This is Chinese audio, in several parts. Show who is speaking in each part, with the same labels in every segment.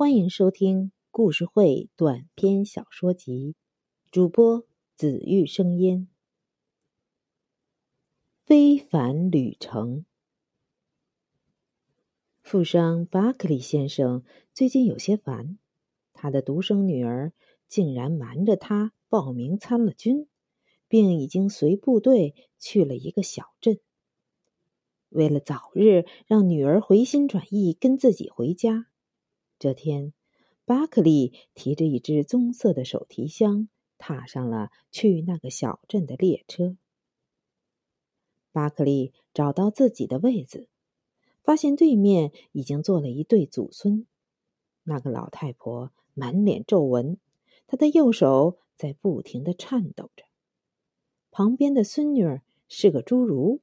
Speaker 1: 欢迎收听故事会短篇小说集，主播紫玉声音。非凡旅程。富商巴克利先生最近有些烦，他的独生女儿竟然瞒着他报名参了军，并已经随部队去了一个小镇。为了早日让女儿回心转意跟自己回家。这天，巴克利提着一只棕色的手提箱，踏上了去那个小镇的列车。巴克利找到自己的位子，发现对面已经坐了一对祖孙。那个老太婆满脸皱纹，她的右手在不停的颤抖着。旁边的孙女儿是个侏儒，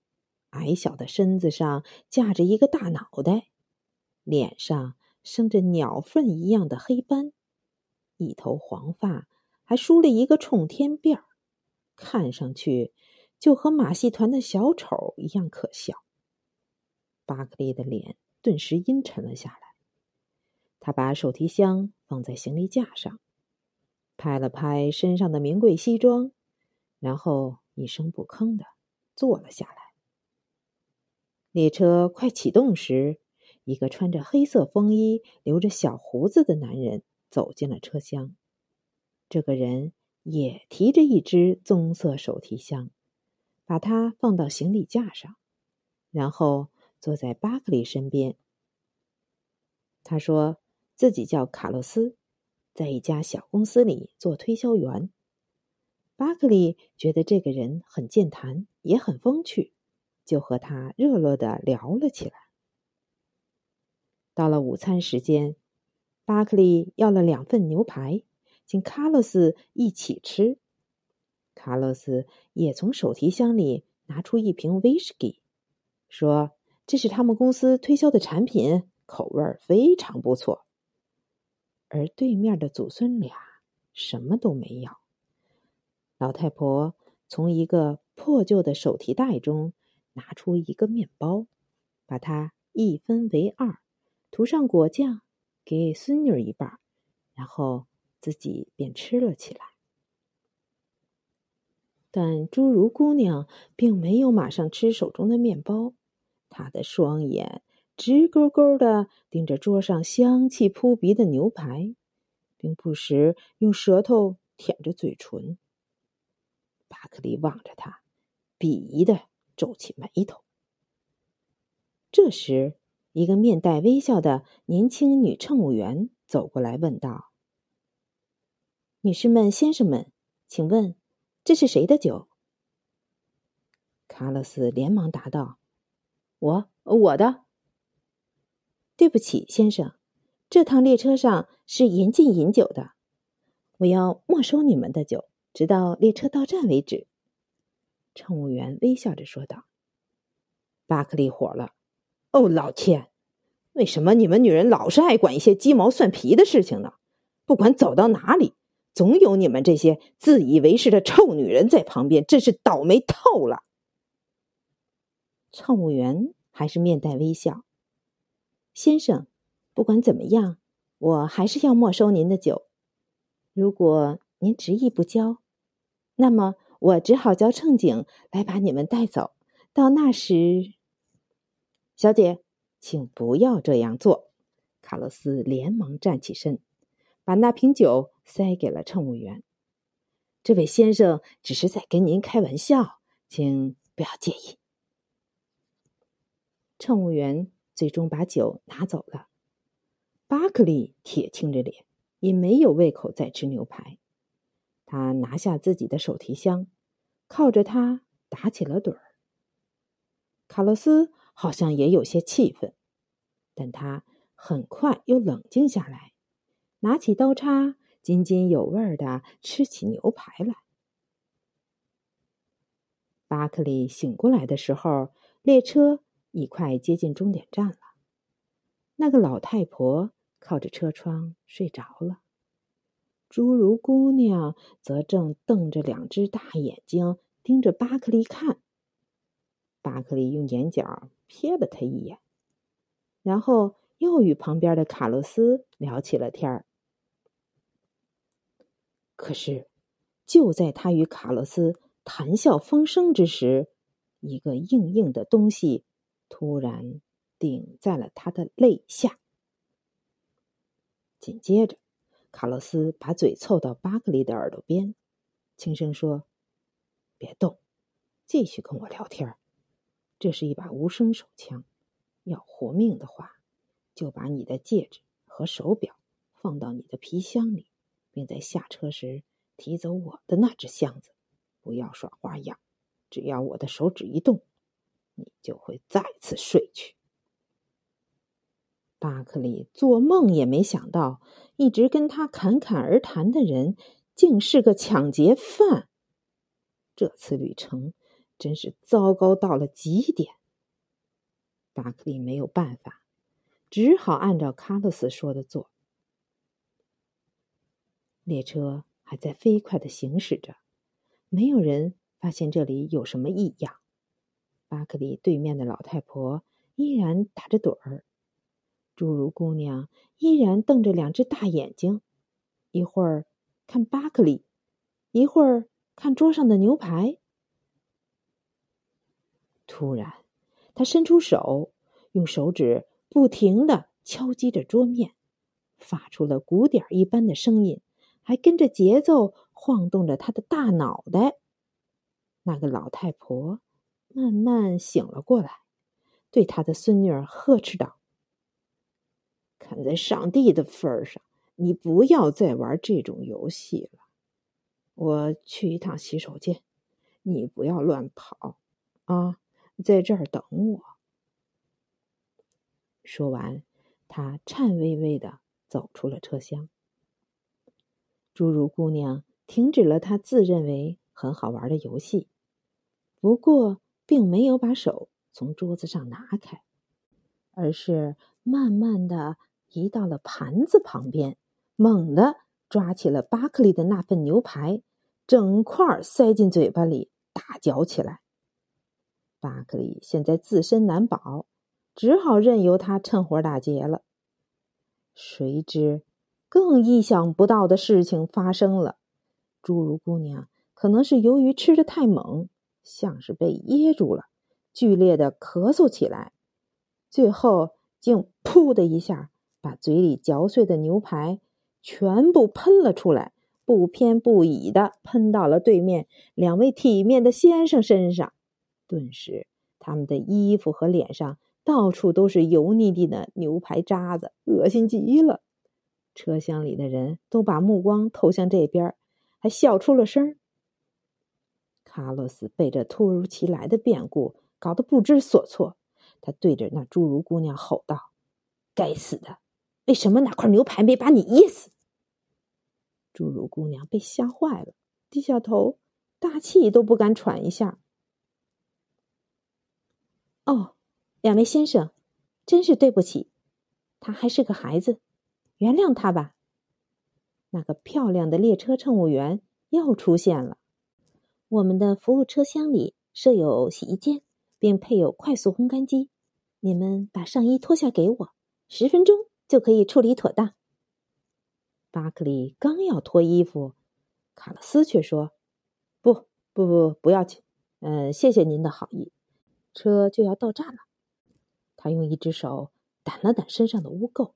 Speaker 1: 矮小的身子上架着一个大脑袋，脸上。生着鸟粪一样的黑斑，一头黄发还梳了一个冲天辫儿，看上去就和马戏团的小丑一样可笑。巴克利的脸顿时阴沉了下来，他把手提箱放在行李架上，拍了拍身上的名贵西装，然后一声不吭的坐了下来。列车快启动时。一个穿着黑色风衣、留着小胡子的男人走进了车厢。这个人也提着一只棕色手提箱，把它放到行李架上，然后坐在巴克利身边。他说自己叫卡洛斯，在一家小公司里做推销员。巴克利觉得这个人很健谈，也很风趣，就和他热络的聊了起来。到了午餐时间，巴克利要了两份牛排，请卡洛斯一起吃。卡洛斯也从手提箱里拿出一瓶威士忌，说：“这是他们公司推销的产品，口味非常不错。”而对面的祖孙俩什么都没要。老太婆从一个破旧的手提袋中拿出一个面包，把它一分为二。涂上果酱，给孙女一半，然后自己便吃了起来。但侏儒姑娘并没有马上吃手中的面包，她的双眼直勾勾的盯着桌上香气扑鼻的牛排，并不时用舌头舔着嘴唇。巴克利望着他，鄙夷的皱起眉头。这时。一个面带微笑的年轻女乘务员走过来问道：“女士们、先生们，请问这是谁的酒？”卡洛斯连忙答道：“我，我的。”对不起，先生，这趟列车上是严禁饮酒的，我要没收你们的酒，直到列车到站为止。”乘务员微笑着说道。巴克利火了。哦，老千，为什么你们女人老是爱管一些鸡毛蒜皮的事情呢？不管走到哪里，总有你们这些自以为是的臭女人在旁边，真是倒霉透了。乘务员还是面带微笑。先生，不管怎么样，我还是要没收您的酒。如果您执意不交，那么我只好叫乘警来把你们带走。到那时。小姐，请不要这样做。卡洛斯连忙站起身，把那瓶酒塞给了乘务员。这位先生只是在跟您开玩笑，请不要介意。乘务员最终把酒拿走了。巴克利铁青着脸，也没有胃口再吃牛排。他拿下自己的手提箱，靠着它打起了盹儿。卡洛斯。好像也有些气愤，但他很快又冷静下来，拿起刀叉，津津有味的吃起牛排来。巴克利醒过来的时候，列车已快接近终点站了。那个老太婆靠着车窗睡着了，侏儒姑娘则正瞪着两只大眼睛盯着巴克利看。巴克利用眼角。瞥了他一眼，然后又与旁边的卡洛斯聊起了天儿。可是，就在他与卡洛斯谈笑风生之时，一个硬硬的东西突然顶在了他的肋下。紧接着，卡洛斯把嘴凑到巴克利的耳朵边，轻声说：“别动，继续跟我聊天。这是一把无声手枪，要活命的话，就把你的戒指和手表放到你的皮箱里。”并在下车时提走我的那只箱子，不要耍花样。只要我的手指一动，你就会再次睡去。巴克利做梦也没想到，一直跟他侃侃而谈的人，竟是个抢劫犯。这次旅程真是糟糕到了极点。巴克利没有办法，只好按照卡洛斯说的做。列车还在飞快的行驶着，没有人发现这里有什么异样。巴克利对面的老太婆依然打着盹儿，侏儒姑娘依然瞪着两只大眼睛，一会儿看巴克利，一会儿看桌上的牛排。突然，他伸出手，用手指不停的敲击着桌面，发出了鼓点一般的声音。还跟着节奏晃动着他的大脑袋。那个老太婆慢慢醒了过来，对他的孙女儿呵斥道：“看在上帝的份上，你不要再玩这种游戏了。我去一趟洗手间，你不要乱跑啊，在这儿等我。”说完，他颤巍巍的走出了车厢。侏儒姑娘停止了她自认为很好玩的游戏，不过并没有把手从桌子上拿开，而是慢慢的移到了盘子旁边，猛地抓起了巴克利的那份牛排，整块塞进嘴巴里，大嚼起来。巴克利现在自身难保，只好任由他趁火打劫了。谁知。更意想不到的事情发生了，侏儒姑娘可能是由于吃的太猛，像是被噎住了，剧烈的咳嗽起来，最后竟“噗”的一下把嘴里嚼碎的牛排全部喷了出来，不偏不倚的喷到了对面两位体面的先生身上，顿时他们的衣服和脸上到处都是油腻腻的牛排渣子，恶心极了。车厢里的人都把目光投向这边，还笑出了声。卡洛斯被这突如其来的变故搞得不知所措，他对着那侏儒姑娘吼道：“该死的，为什么那块牛排没把你噎死？”侏儒姑娘被吓坏了，低下头，大气都不敢喘一下。哦，两位先生，真是对不起，他还是个孩子。原谅他吧。那个漂亮的列车乘务员又出现了。我们的服务车厢里设有洗衣间，并配有快速烘干机。你们把上衣脱下给我，十分钟就可以处理妥当。巴克利刚要脱衣服，卡洛斯却说：“不不不，不要紧。嗯，谢谢您的好意。车就要到站了。”他用一只手掸了掸身上的污垢。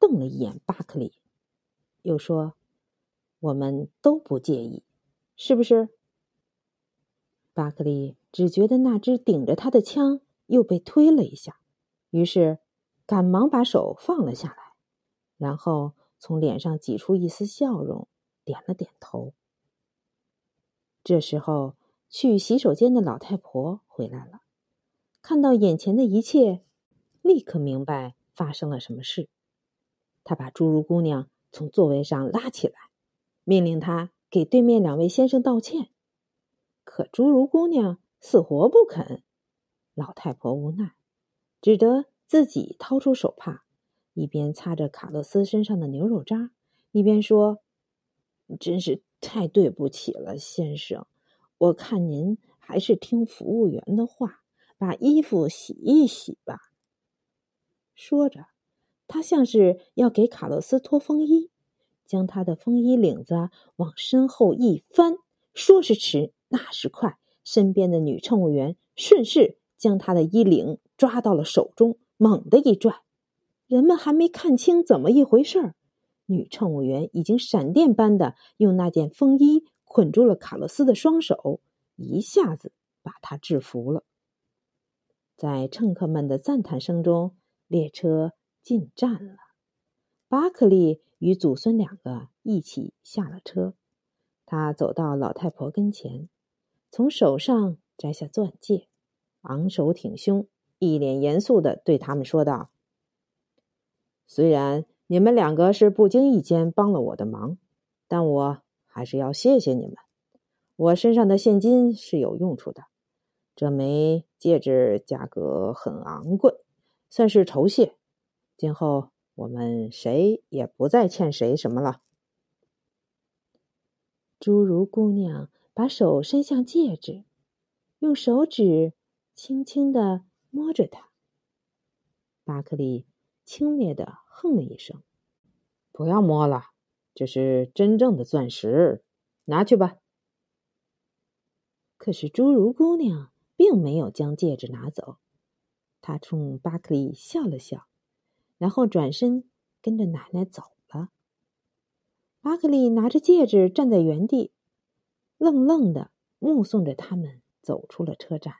Speaker 1: 瞪了一眼巴克利，又说：“我们都不介意，是不是？”巴克利只觉得那只顶着他的枪又被推了一下，于是赶忙把手放了下来，然后从脸上挤出一丝笑容，点了点头。这时候，去洗手间的老太婆回来了，看到眼前的一切，立刻明白发生了什么事。他把侏儒姑娘从座位上拉起来，命令她给对面两位先生道歉。可侏儒姑娘死活不肯。老太婆无奈，只得自己掏出手帕，一边擦着卡洛斯身上的牛肉渣，一边说：“真是太对不起了，先生。我看您还是听服务员的话，把衣服洗一洗吧。”说着。他像是要给卡洛斯脱风衣，将他的风衣领子往身后一翻，说时迟，那时快，身边的女乘务员顺势将他的衣领抓到了手中，猛地一拽。人们还没看清怎么一回事儿，女乘务员已经闪电般的用那件风衣捆住了卡洛斯的双手，一下子把他制服了。在乘客们的赞叹声中，列车。进站了，巴克利与祖孙两个一起下了车。他走到老太婆跟前，从手上摘下钻戒，昂首挺胸，一脸严肃的对他们说道：“虽然你们两个是不经意间帮了我的忙，但我还是要谢谢你们。我身上的现金是有用处的，这枚戒指价格很昂贵，算是酬谢。”今后我们谁也不再欠谁什么了。侏儒姑娘把手伸向戒指，用手指轻轻的摸着它。巴克利轻蔑的哼了一声：“不要摸了，这是真正的钻石，拿去吧。”可是侏儒姑娘并没有将戒指拿走，他冲巴克利笑了笑。然后转身跟着奶奶走了。巴克利拿着戒指站在原地，愣愣的目送着他们走出了车站。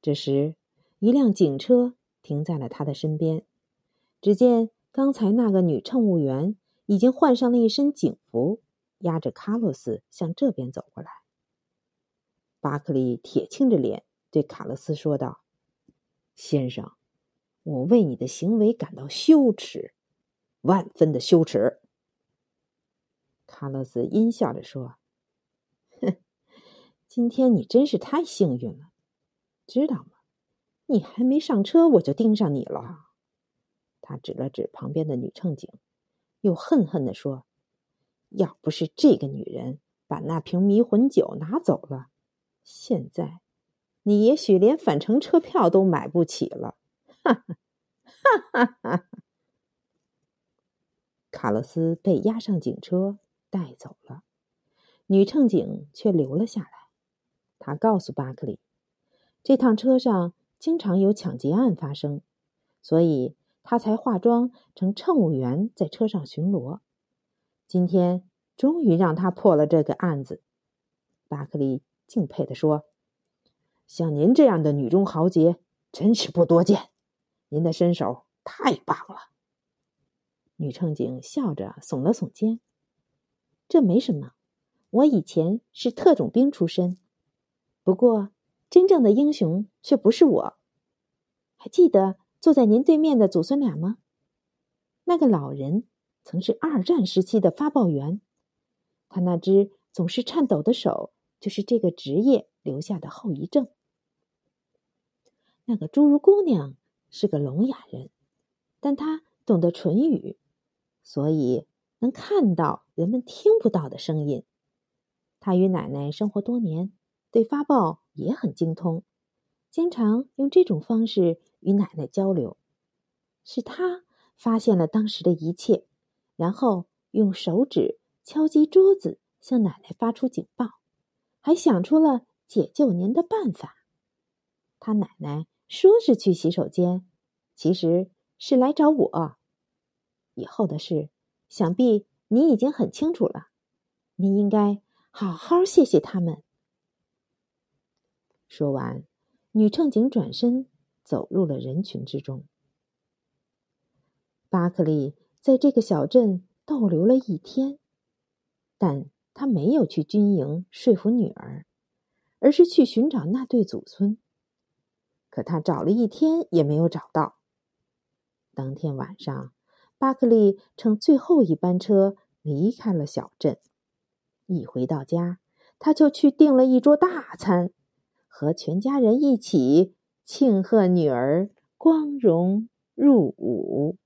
Speaker 1: 这时，一辆警车停在了他的身边。只见刚才那个女乘务员已经换上了一身警服，押着卡洛斯向这边走过来。巴克利铁青着脸对卡洛斯说道：“先生。”我为你的行为感到羞耻，万分的羞耻。卡洛斯阴笑着说：“哼，今天你真是太幸运了，知道吗？你还没上车，我就盯上你了。”他指了指旁边的女乘警，又恨恨的说：“要不是这个女人把那瓶迷魂酒拿走了，现在你也许连返程车票都买不起了。”哈哈，哈哈哈！卡洛斯被押上警车带走了，女乘警却留了下来。她告诉巴克利，这趟车上经常有抢劫案发生，所以他才化妆成乘务员在车上巡逻。今天终于让他破了这个案子。巴克利敬佩地说：“像您这样的女中豪杰，真是不多见。”您的身手太棒了，女乘警笑着耸了耸肩。这没什么，我以前是特种兵出身。不过，真正的英雄却不是我。还记得坐在您对面的祖孙俩吗？那个老人曾是二战时期的发报员，他那只总是颤抖的手，就是这个职业留下的后遗症。那个侏儒姑娘。是个聋哑人，但她懂得唇语，所以能看到人们听不到的声音。他与奶奶生活多年，对发报也很精通，经常用这种方式与奶奶交流。是他发现了当时的一切，然后用手指敲击桌子，向奶奶发出警报，还想出了解救您的办法。他奶奶。说是去洗手间，其实是来找我。以后的事，想必你已经很清楚了。你应该好好谢谢他们。说完，女乘警转身走入了人群之中。巴克利在这个小镇逗留了一天，但他没有去军营说服女儿，而是去寻找那对祖孙。可他找了一天也没有找到。当天晚上，巴克利乘最后一班车离开了小镇。一回到家，他就去订了一桌大餐，和全家人一起庆贺女儿光荣入伍。